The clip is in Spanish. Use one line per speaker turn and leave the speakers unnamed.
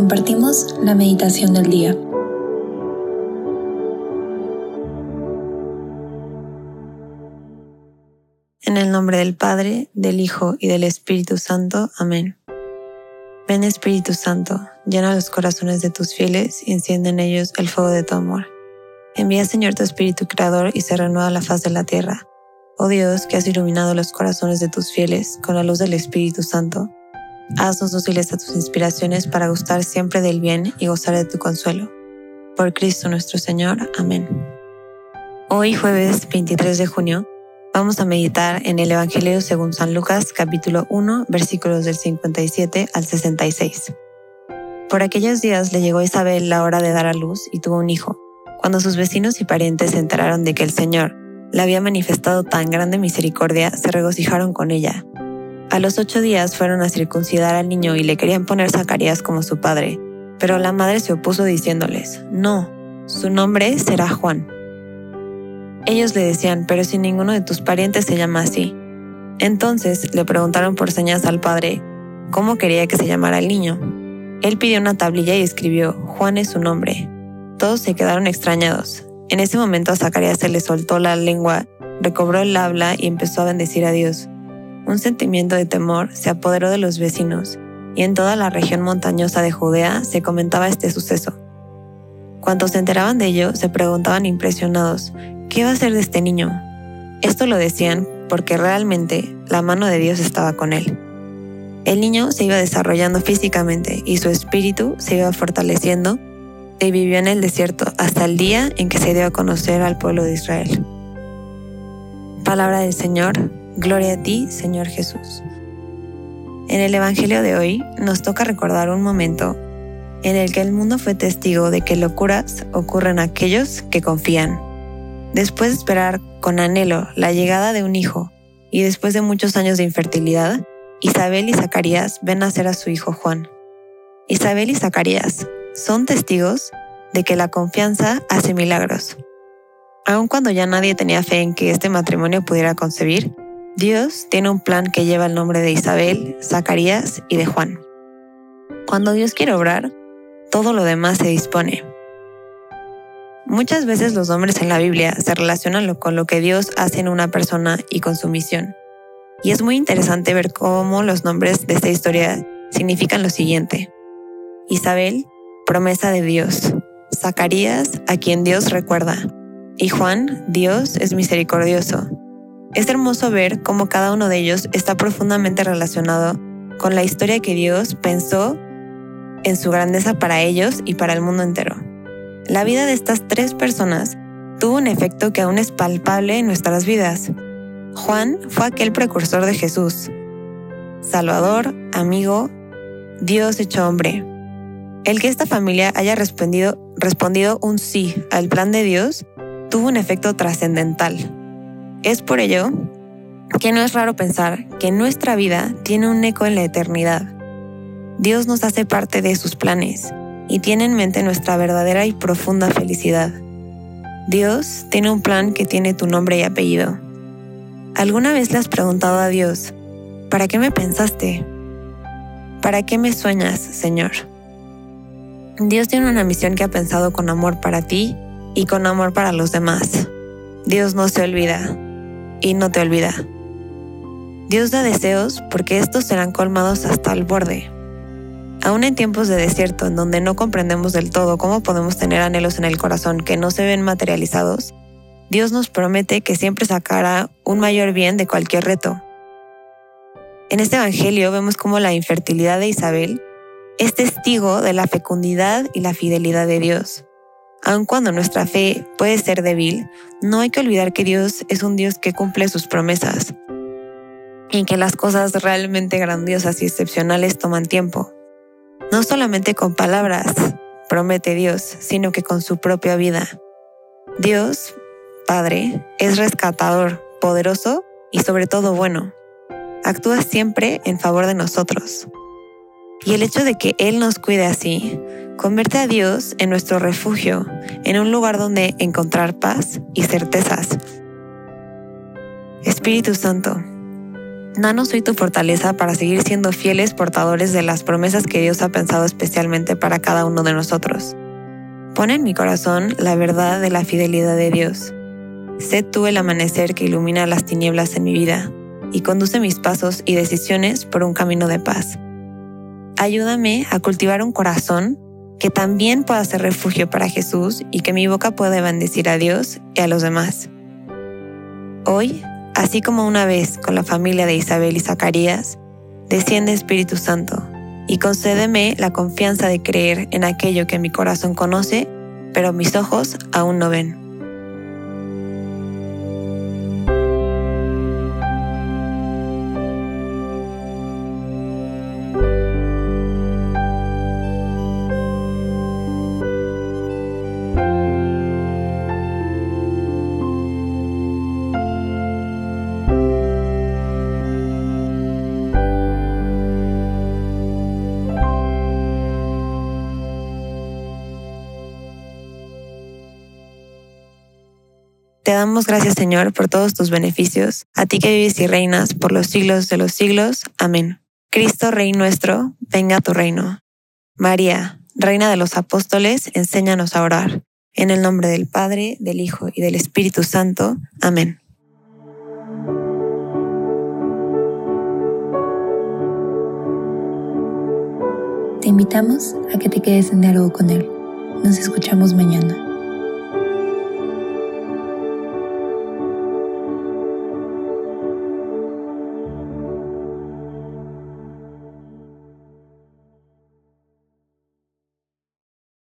compartimos la meditación del día.
En el nombre del Padre, del Hijo y del Espíritu Santo. Amén. Ven Espíritu Santo, llena los corazones de tus fieles y enciende en ellos el fuego de tu amor. Envía Señor tu Espíritu Creador y se renueva la faz de la tierra. Oh Dios, que has iluminado los corazones de tus fieles con la luz del Espíritu Santo, haznos dóciles a tus inspiraciones para gustar siempre del bien y gozar de tu consuelo. Por Cristo nuestro Señor. Amén. Hoy jueves 23 de junio Vamos a meditar en el Evangelio según San Lucas capítulo 1 versículos del 57 al 66. Por aquellos días le llegó a Isabel la hora de dar a luz y tuvo un hijo. Cuando sus vecinos y parientes se enteraron de que el Señor le había manifestado tan grande misericordia, se regocijaron con ella. A los ocho días fueron a circuncidar al niño y le querían poner Zacarías como su padre, pero la madre se opuso diciéndoles, no, su nombre será Juan. Ellos le decían, pero si ninguno de tus parientes se llama así. Entonces le preguntaron por señas al padre cómo quería que se llamara el niño. Él pidió una tablilla y escribió, Juan es su nombre. Todos se quedaron extrañados. En ese momento a Zacarías se le soltó la lengua, recobró el habla y empezó a bendecir a Dios. Un sentimiento de temor se apoderó de los vecinos, y en toda la región montañosa de Judea se comentaba este suceso. Cuantos se enteraban de ello se preguntaban impresionados, ¿qué va a hacer de este niño? Esto lo decían porque realmente la mano de Dios estaba con él. El niño se iba desarrollando físicamente y su espíritu se iba fortaleciendo y vivió en el desierto hasta el día en que se dio a conocer al pueblo de Israel. Palabra del Señor, gloria a ti, Señor Jesús. En el Evangelio de hoy nos toca recordar un momento en el que el mundo fue testigo de que locuras ocurren a aquellos que confían Después de esperar con anhelo la llegada de un hijo y después de muchos años de infertilidad, Isabel y Zacarías ven nacer a su hijo Juan. Isabel y Zacarías son testigos de que la confianza hace milagros. Aun cuando ya nadie tenía fe en que este matrimonio pudiera concebir, Dios tiene un plan que lleva el nombre de Isabel, Zacarías y de Juan. Cuando Dios quiere obrar, todo lo demás se dispone. Muchas veces los nombres en la Biblia se relacionan con lo que Dios hace en una persona y con su misión. Y es muy interesante ver cómo los nombres de esta historia significan lo siguiente. Isabel, promesa de Dios. Zacarías, a quien Dios recuerda. Y Juan, Dios es misericordioso. Es hermoso ver cómo cada uno de ellos está profundamente relacionado con la historia que Dios pensó en su grandeza para ellos y para el mundo entero. La vida de estas tres personas tuvo un efecto que aún es palpable en nuestras vidas. Juan fue aquel precursor de Jesús, Salvador, amigo, Dios hecho hombre. El que esta familia haya respondido, respondido un sí al plan de Dios tuvo un efecto trascendental. Es por ello que no es raro pensar que nuestra vida tiene un eco en la eternidad. Dios nos hace parte de sus planes y tiene en mente nuestra verdadera y profunda felicidad. Dios tiene un plan que tiene tu nombre y apellido. ¿Alguna vez le has preguntado a Dios, ¿para qué me pensaste? ¿Para qué me sueñas, Señor? Dios tiene una misión que ha pensado con amor para ti y con amor para los demás. Dios no se olvida y no te olvida. Dios da deseos porque estos serán colmados hasta el borde. Aún en tiempos de desierto en donde no comprendemos del todo cómo podemos tener anhelos en el corazón que no se ven materializados, Dios nos promete que siempre sacará un mayor bien de cualquier reto. En este Evangelio vemos cómo la infertilidad de Isabel es testigo de la fecundidad y la fidelidad de Dios. Aun cuando nuestra fe puede ser débil, no hay que olvidar que Dios es un Dios que cumple sus promesas y que las cosas realmente grandiosas y excepcionales toman tiempo. No solamente con palabras promete Dios, sino que con su propia vida. Dios, Padre, es rescatador, poderoso y sobre todo bueno. Actúa siempre en favor de nosotros. Y el hecho de que Él nos cuide así, convierte a Dios en nuestro refugio, en un lugar donde encontrar paz y certezas. Espíritu Santo, Danos soy tu fortaleza para seguir siendo fieles portadores de las promesas que Dios ha pensado especialmente para cada uno de nosotros. Pon en mi corazón la verdad de la fidelidad de Dios. Sé tú el amanecer que ilumina las tinieblas en mi vida y conduce mis pasos y decisiones por un camino de paz. Ayúdame a cultivar un corazón que también pueda ser refugio para Jesús y que mi boca pueda bendecir a Dios y a los demás. Hoy Así como una vez con la familia de Isabel y Zacarías, desciende Espíritu Santo y concédeme la confianza de creer en aquello que mi corazón conoce, pero mis ojos aún no ven. Damos gracias, Señor, por todos tus beneficios, a ti que vives y reinas por los siglos de los siglos. Amén. Cristo, Rey nuestro, venga a tu reino. María, Reina de los Apóstoles, enséñanos a orar. En el nombre del Padre, del Hijo y del Espíritu Santo. Amén.
Te invitamos a que te quedes en diálogo con Él. Nos escuchamos mañana.